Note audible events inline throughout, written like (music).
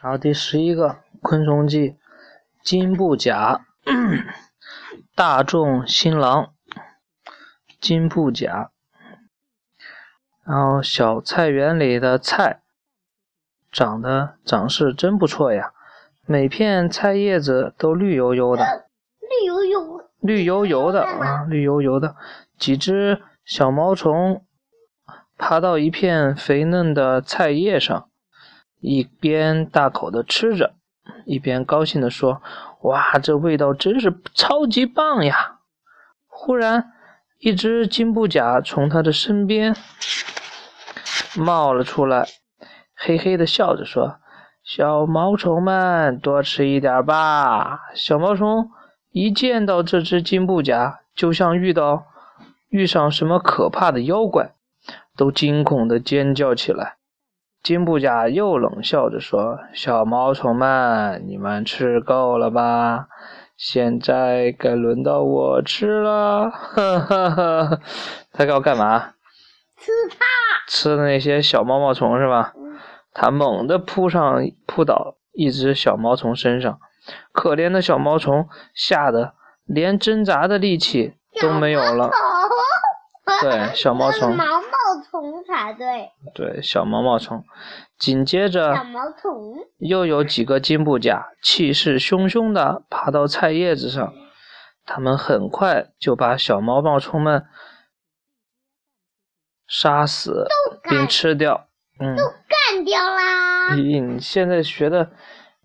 然后第十一个昆虫记，金布甲，大众新郎，金布甲。然后小菜园里的菜，长得长势真不错呀，每片菜叶子都绿油油的，绿油油，绿油油的啊，绿油油的。几只小毛虫爬到一片肥嫩的菜叶上。一边大口的吃着，一边高兴的说：“哇，这味道真是超级棒呀！”忽然，一只金布甲从他的身边冒了出来，嘿嘿的笑着说：“小毛虫们，多吃一点吧。”小毛虫一见到这只金布甲，就像遇到遇上什么可怕的妖怪，都惊恐的尖叫起来。金布甲又冷笑着说：“小毛虫们，你们吃够了吧？现在该轮到我吃了。”呵呵呵，他要干嘛？吃它。吃的那些小毛毛虫是吧？他猛地扑上扑倒一只小毛虫身上，可怜的小毛虫吓得连挣扎的力气都没有了。对，小毛 (laughs) 虫。虫才对，对小毛毛虫，紧接着小毛虫。又有几个金布甲气势汹汹地爬到菜叶子上，他们很快就把小毛毛虫们杀死并吃掉，嗯，都干掉啦！咦，你现在学的，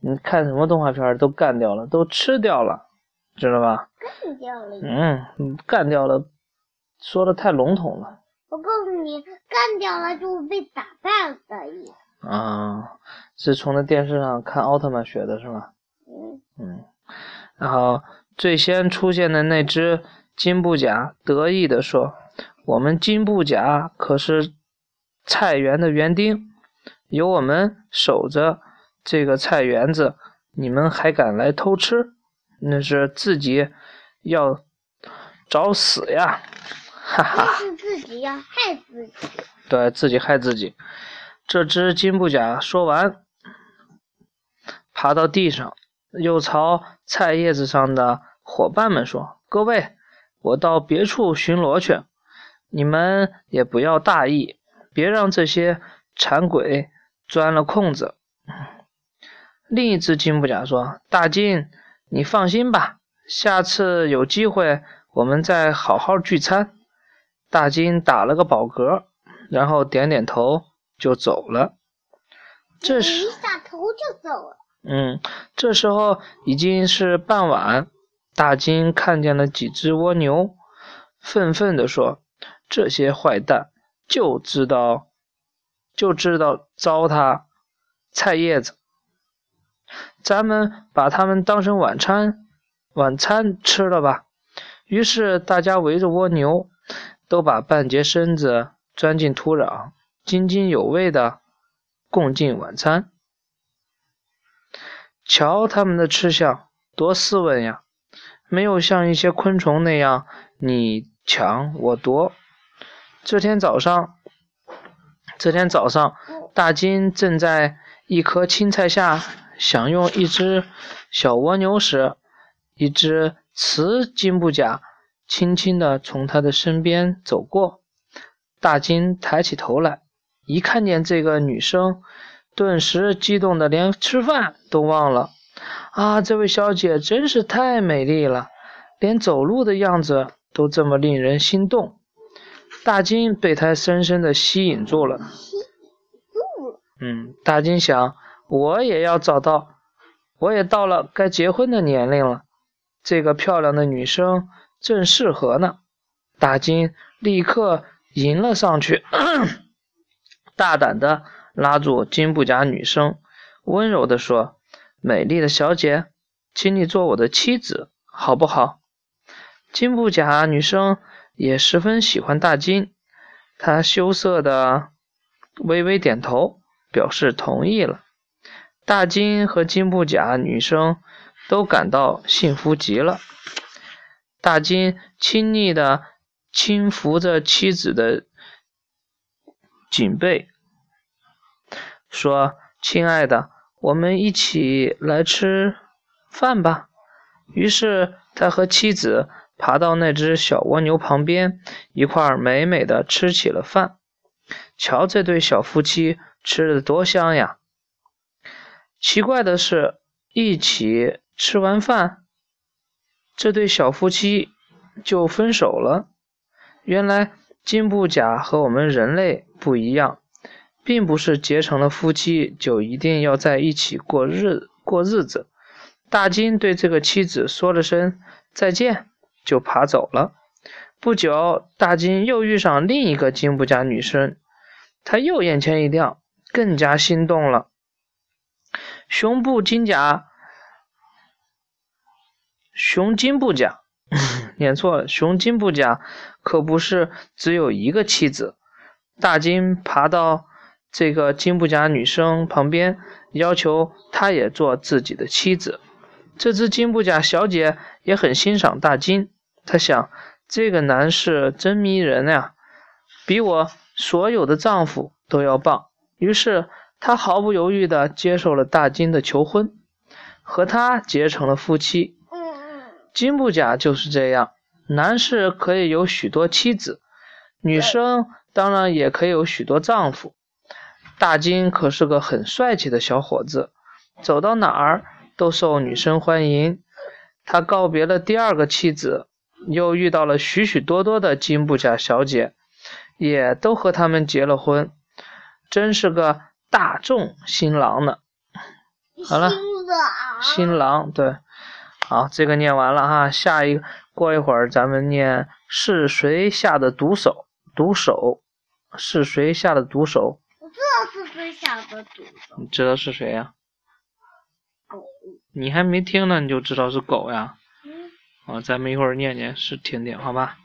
你看什么动画片都干掉了，都吃掉了，知道吧？干掉了，嗯，干掉了，说的太笼统了。我告诉你，干掉了就被打败了的意思。啊，是从那电视上看奥特曼学的是吗？嗯嗯。然后最先出现的那只金布甲得意地说：“我们金布甲可是菜园的园丁，有我们守着这个菜园子，你们还敢来偷吃？那是自己要找死呀！”哈哈，(laughs) 是自己要害自己，对自己害自己。这只金布甲说完，爬到地上，又朝菜叶子上的伙伴们说：“各位，我到别处巡逻去，你们也不要大意，别让这些馋鬼钻了空子。”另一只金布甲说：“大金，你放心吧，下次有机会我们再好好聚餐。”大金打了个饱嗝，然后点点头就走了。这时，一下头就走了。嗯，这时候已经是傍晚。大金看见了几只蜗牛，愤愤地说：“这些坏蛋就知道就知道糟蹋菜叶子，咱们把它们当成晚餐晚餐吃了吧。”于是大家围着蜗牛。都把半截身子钻进土壤，津津有味地共进晚餐。瞧他们的吃相，多斯文呀！没有像一些昆虫那样你抢我夺。这天早上，这天早上，大金正在一棵青菜下享用一只小蜗牛时，一只雌金布甲。轻轻地从他的身边走过，大金抬起头来，一看见这个女生，顿时激动的连吃饭都忘了。啊，这位小姐真是太美丽了，连走路的样子都这么令人心动。大金被她深深的吸引住了。吸引住了。嗯，大金想，我也要找到，我也到了该结婚的年龄了。这个漂亮的女生。正适合呢，大金立刻迎了上去，(clears throat) 大胆的拉住金布甲女生，温柔的说：“美丽的小姐，请你做我的妻子，好不好？”金布甲女生也十分喜欢大金，她羞涩的微微点头，表示同意了。大金和金布甲女生都感到幸福极了。大金亲昵地轻抚着妻子的颈背，说：“亲爱的，我们一起来吃饭吧。于是他和妻子爬到那只小蜗牛旁边，一块儿美美的吃起了饭。瞧这对小夫妻吃的多香呀！奇怪的是，一起吃完饭，这对小夫妻就分手了。原来金布甲和我们人类不一样，并不是结成了夫妻就一定要在一起过日过日子。大金对这个妻子说了声再见，就爬走了。不久，大金又遇上另一个金布甲女生，他又眼前一亮，更加心动了。胸部金甲，熊金布甲。(laughs) 念错了，熊金布甲可不是只有一个妻子。大金爬到这个金布甲女生旁边，要求她也做自己的妻子。这只金布甲小姐也很欣赏大金，她想这个男士真迷人呀，比我所有的丈夫都要棒。于是她毫不犹豫地接受了大金的求婚，和他结成了夫妻。金布甲就是这样，男士可以有许多妻子，女生当然也可以有许多丈夫。大金可是个很帅气的小伙子，走到哪儿都受女生欢迎。他告别了第二个妻子，又遇到了许许多多的金布甲小姐，也都和他们结了婚，真是个大众新郎呢。好了，新郎对。好，这个念完了哈，下一个过一会儿咱们念是谁下的毒手？毒手是谁下的毒手？我知道是谁下的毒手。你知道是谁呀？狗。你还没听呢，你就知道是狗呀？嗯。好，咱们一会儿念念，是听听，好吧？